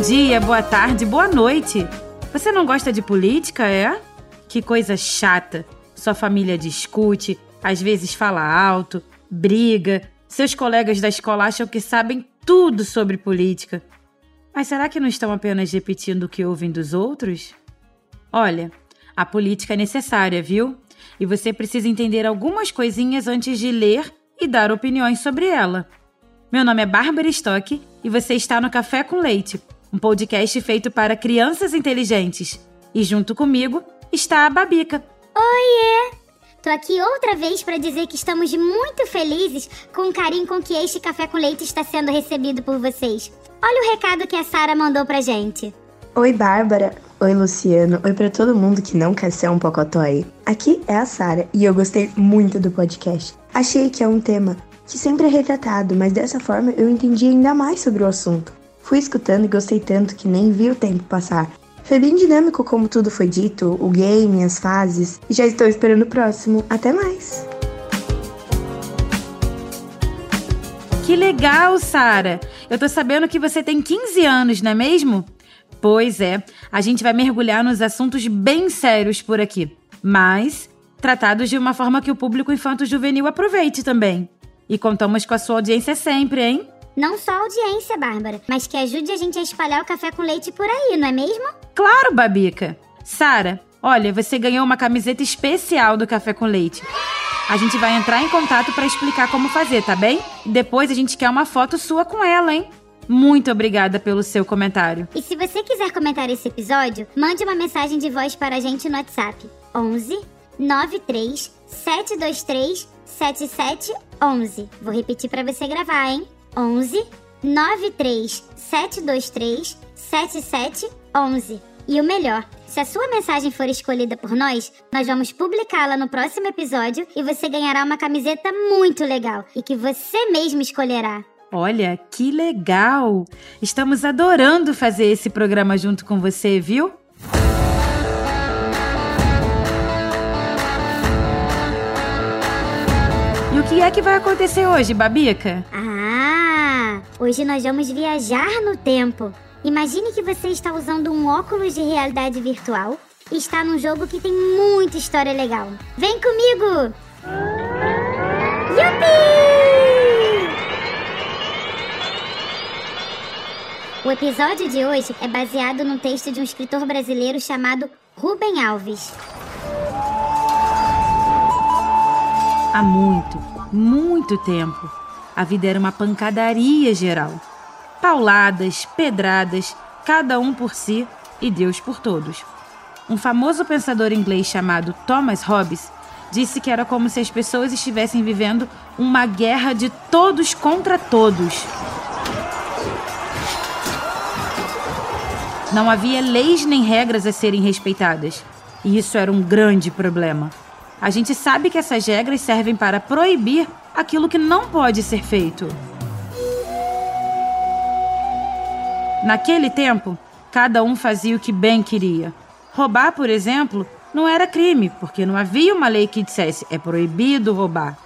dia, boa tarde, boa noite. Você não gosta de política, é? Que coisa chata. Sua família discute, às vezes fala alto, briga. Seus colegas da escola acham que sabem tudo sobre política. Mas será que não estão apenas repetindo o que ouvem dos outros? Olha, a política é necessária, viu? E você precisa entender algumas coisinhas antes de ler e dar opiniões sobre ela. Meu nome é Bárbara Stock e você está no Café com Leite, um podcast feito para crianças inteligentes. E junto comigo está a Babica. Oiê! Tô aqui outra vez para dizer que estamos muito felizes com o carinho com que este café com leite está sendo recebido por vocês. Olha o recado que a Sara mandou pra gente. Oi, Bárbara. Oi, Luciano. Oi para todo mundo que não quer ser um pocotói. Aqui é a Sara e eu gostei muito do podcast. Achei que é um tema que sempre é retratado, mas dessa forma eu entendi ainda mais sobre o assunto. Fui escutando e gostei tanto que nem vi o tempo passar. Foi bem dinâmico como tudo foi dito, o game, as fases, e já estou esperando o próximo. Até mais! Que legal, Sara! Eu tô sabendo que você tem 15 anos, não é mesmo? Pois é, a gente vai mergulhar nos assuntos bem sérios por aqui, mas tratados de uma forma que o público infanto-juvenil aproveite também. E contamos com a sua audiência sempre, hein? Não só a audiência, Bárbara, mas que ajude a gente a espalhar o café com leite por aí, não é mesmo? Claro, Babica! Sara, olha, você ganhou uma camiseta especial do Café com Leite. A gente vai entrar em contato para explicar como fazer, tá bem? Depois a gente quer uma foto sua com ela, hein? Muito obrigada pelo seu comentário. E se você quiser comentar esse episódio, mande uma mensagem de voz para a gente no WhatsApp. 11 93 723 7711. Vou repetir para você gravar, hein? 11 93 723 7711. E o melhor, se a sua mensagem for escolhida por nós, nós vamos publicá-la no próximo episódio e você ganhará uma camiseta muito legal e que você mesmo escolherá. Olha, que legal! Estamos adorando fazer esse programa junto com você, viu? E o que é que vai acontecer hoje, Babica? Ah, hoje nós vamos viajar no tempo. Imagine que você está usando um óculos de realidade virtual e está num jogo que tem muita história legal. Vem comigo! Yupi! O episódio de hoje é baseado num texto de um escritor brasileiro chamado Rubem Alves. Há muito, muito tempo, a vida era uma pancadaria geral. Pauladas, pedradas, cada um por si e Deus por todos. Um famoso pensador inglês chamado Thomas Hobbes disse que era como se as pessoas estivessem vivendo uma guerra de todos contra todos. Não havia leis nem regras a serem respeitadas. E isso era um grande problema. A gente sabe que essas regras servem para proibir aquilo que não pode ser feito. Naquele tempo, cada um fazia o que bem queria. Roubar, por exemplo, não era crime, porque não havia uma lei que dissesse é proibido roubar.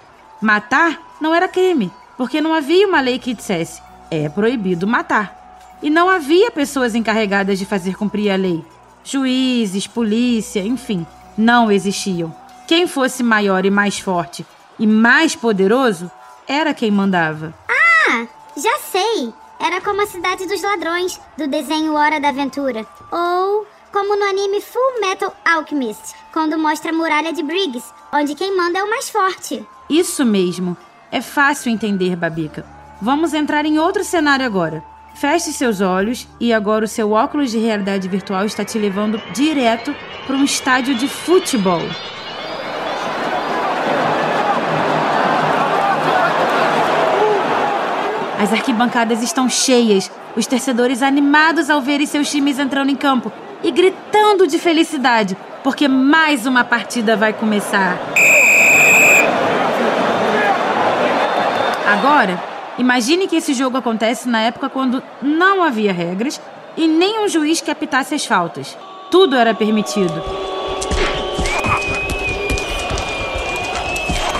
Matar não era crime, porque não havia uma lei que dissesse é proibido matar. E não havia pessoas encarregadas de fazer cumprir a lei. Juízes, polícia, enfim, não existiam. Quem fosse maior e mais forte e mais poderoso era quem mandava. Ah, já sei! Era como a Cidade dos Ladrões, do desenho Hora da Aventura. Ou como no anime Full Metal Alchemist, quando mostra a muralha de Briggs, onde quem manda é o mais forte. Isso mesmo. É fácil entender, Babica. Vamos entrar em outro cenário agora. Feche seus olhos e agora o seu óculos de realidade virtual está te levando direto para um estádio de futebol. As arquibancadas estão cheias, os torcedores animados ao verem seus times entrando em campo e gritando de felicidade, porque mais uma partida vai começar. Agora, imagine que esse jogo acontece na época quando não havia regras e nem um juiz que apitasse as faltas. Tudo era permitido.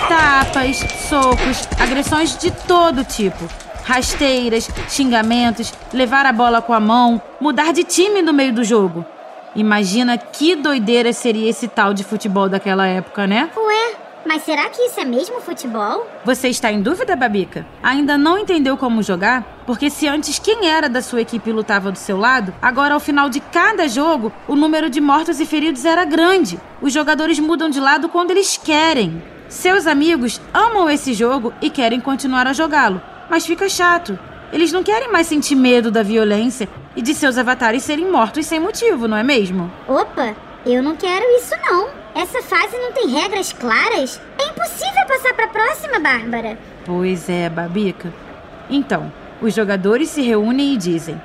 Tapas, socos, agressões de todo tipo. Rasteiras, xingamentos, levar a bola com a mão, mudar de time no meio do jogo. Imagina que doideira seria esse tal de futebol daquela época, né? Ué, mas será que isso é mesmo futebol? Você está em dúvida, Babica? Ainda não entendeu como jogar? Porque se antes quem era da sua equipe lutava do seu lado, agora ao final de cada jogo, o número de mortos e feridos era grande. Os jogadores mudam de lado quando eles querem. Seus amigos amam esse jogo e querem continuar a jogá-lo, mas fica chato. Eles não querem mais sentir medo da violência e de seus avatares serem mortos sem motivo, não é mesmo? Opa, eu não quero isso não. Essa fase não tem regras claras. É impossível passar para a próxima, Bárbara. Pois é, Babica. Então, os jogadores se reúnem e dizem: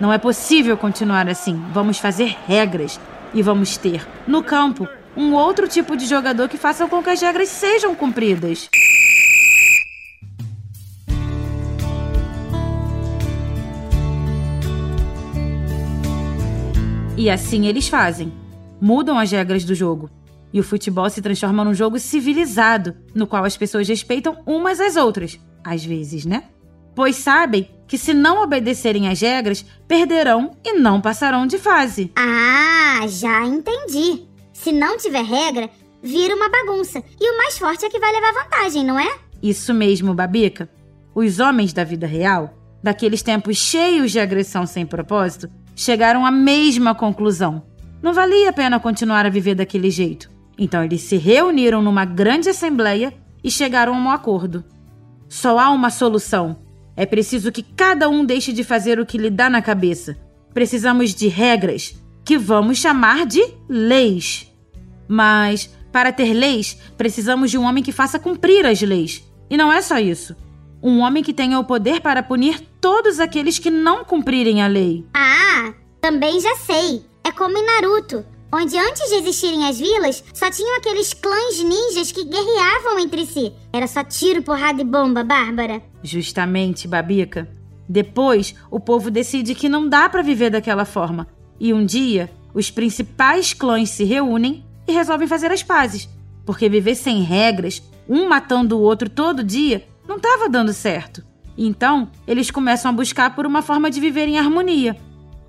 Não é possível continuar assim. Vamos fazer regras e vamos ter, no campo, um outro tipo de jogador que faça com que as regras sejam cumpridas. E assim eles fazem. Mudam as regras do jogo. E o futebol se transforma num jogo civilizado, no qual as pessoas respeitam umas às outras. Às vezes, né? Pois sabem que se não obedecerem às regras, perderão e não passarão de fase. Ah, já entendi. Se não tiver regra, vira uma bagunça. E o mais forte é que vai levar vantagem, não é? Isso mesmo, Babica. Os homens da vida real, daqueles tempos cheios de agressão sem propósito, chegaram à mesma conclusão. Não valia a pena continuar a viver daquele jeito. Então eles se reuniram numa grande assembleia e chegaram a um acordo. Só há uma solução. É preciso que cada um deixe de fazer o que lhe dá na cabeça. Precisamos de regras, que vamos chamar de leis. Mas, para ter leis, precisamos de um homem que faça cumprir as leis. E não é só isso. Um homem que tenha o poder para punir todos aqueles que não cumprirem a lei. Ah, também já sei. É como em Naruto, onde antes de existirem as vilas, só tinham aqueles clãs ninjas que guerreavam entre si. Era só tiro, porrada e bomba, Bárbara. Justamente, Babica. Depois, o povo decide que não dá para viver daquela forma. E um dia, os principais clãs se reúnem e resolvem fazer as pazes. Porque viver sem regras, um matando o outro todo dia, não estava dando certo. Então, eles começam a buscar por uma forma de viver em harmonia.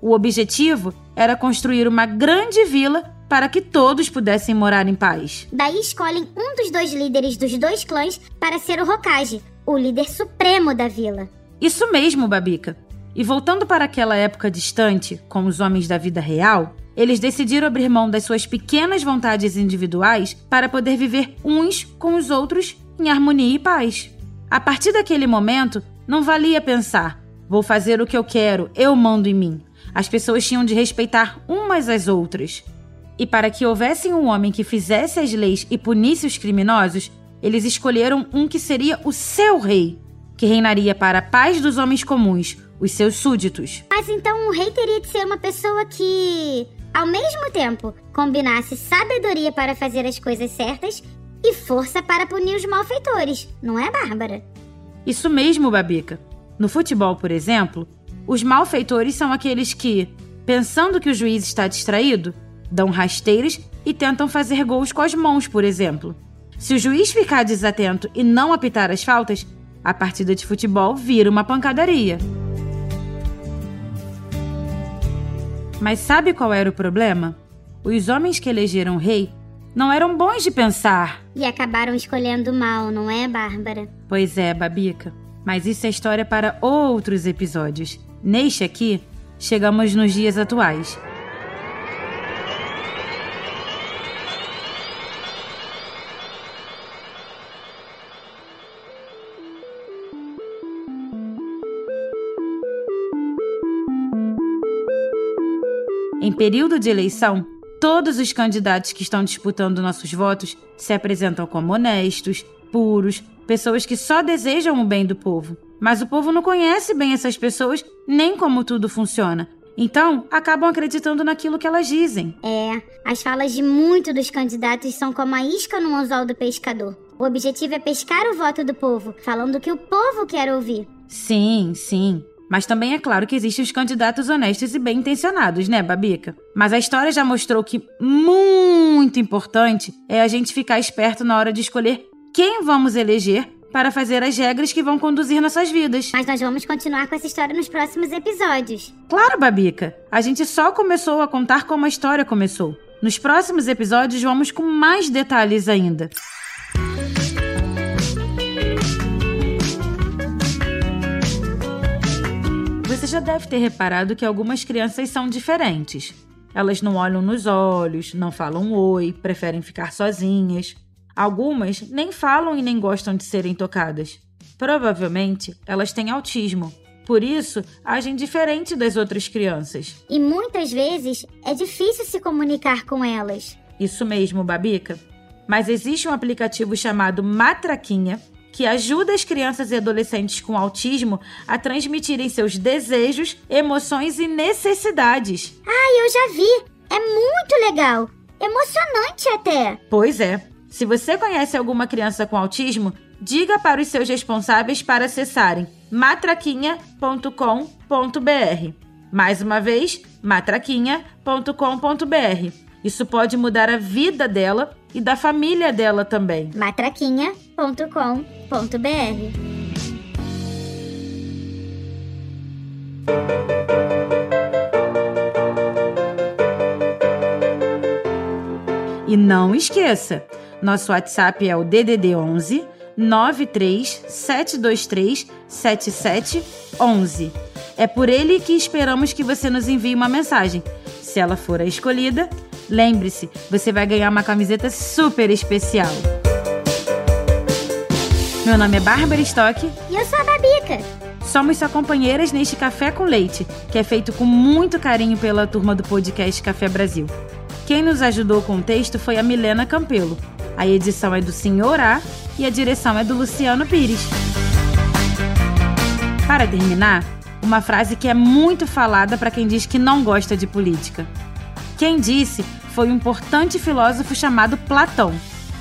O objetivo era construir uma grande vila para que todos pudessem morar em paz. Daí escolhem um dos dois líderes dos dois clãs para ser o Hokage, o líder supremo da vila. Isso mesmo, Babica. E voltando para aquela época distante, com os homens da vida real, eles decidiram abrir mão das suas pequenas vontades individuais para poder viver uns com os outros em harmonia e paz. A partir daquele momento, não valia pensar: vou fazer o que eu quero, eu mando em mim. As pessoas tinham de respeitar umas às outras. E para que houvesse um homem que fizesse as leis e punisse os criminosos, eles escolheram um que seria o seu rei, que reinaria para a paz dos homens comuns, os seus súditos. Mas então o rei teria de ser uma pessoa que, ao mesmo tempo, combinasse sabedoria para fazer as coisas certas e força para punir os malfeitores, não é, Bárbara? Isso mesmo, Babica. No futebol, por exemplo, os malfeitores são aqueles que, pensando que o juiz está distraído, dão rasteiras e tentam fazer gols com as mãos, por exemplo. Se o juiz ficar desatento e não apitar as faltas, a partida de futebol vira uma pancadaria. Mas sabe qual era o problema? Os homens que elegeram o rei não eram bons de pensar. E acabaram escolhendo mal, não é, Bárbara? Pois é, Babica. Mas isso é história para outros episódios. Neste aqui, chegamos nos dias atuais. Em período de eleição, todos os candidatos que estão disputando nossos votos se apresentam como honestos, puros, pessoas que só desejam o bem do povo. Mas o povo não conhece bem essas pessoas nem como tudo funciona. Então, acabam acreditando naquilo que elas dizem. É, as falas de muitos dos candidatos são como a isca no anzol do pescador. O objetivo é pescar o voto do povo, falando o que o povo quer ouvir. Sim, sim. Mas também é claro que existem os candidatos honestos e bem intencionados, né, Babica? Mas a história já mostrou que muito importante é a gente ficar esperto na hora de escolher quem vamos eleger para fazer as regras que vão conduzir nossas vidas. Mas nós vamos continuar com essa história nos próximos episódios. Claro, Babica! A gente só começou a contar como a história começou. Nos próximos episódios vamos com mais detalhes ainda. Você já deve ter reparado que algumas crianças são diferentes. Elas não olham nos olhos, não falam oi, preferem ficar sozinhas. Algumas nem falam e nem gostam de serem tocadas. Provavelmente elas têm autismo. Por isso, agem diferente das outras crianças. E muitas vezes é difícil se comunicar com elas. Isso mesmo, Babica. Mas existe um aplicativo chamado Matraquinha que ajuda as crianças e adolescentes com autismo a transmitirem seus desejos, emoções e necessidades. Ah, eu já vi! É muito legal! Emocionante até! Pois é. Se você conhece alguma criança com autismo, diga para os seus responsáveis para acessarem matraquinha.com.br. Mais uma vez, matraquinha.com.br. Isso pode mudar a vida dela e da família dela também. matraquinha.com.br. E não esqueça, nosso WhatsApp é o DDD 11 93723 7711. É por ele que esperamos que você nos envie uma mensagem. Se ela for a escolhida, lembre-se, você vai ganhar uma camiseta super especial. Meu nome é Bárbara Stock. E eu sou a Babica. Somos sua companheiras neste Café com Leite, que é feito com muito carinho pela turma do podcast Café Brasil. Quem nos ajudou com o texto foi a Milena Campelo. A edição é do Senhor A e a direção é do Luciano Pires. Para terminar, uma frase que é muito falada para quem diz que não gosta de política. Quem disse foi um importante filósofo chamado Platão.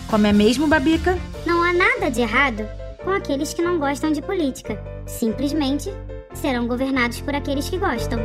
Como é mesmo, Babica? Não há nada de errado com aqueles que não gostam de política. Simplesmente serão governados por aqueles que gostam.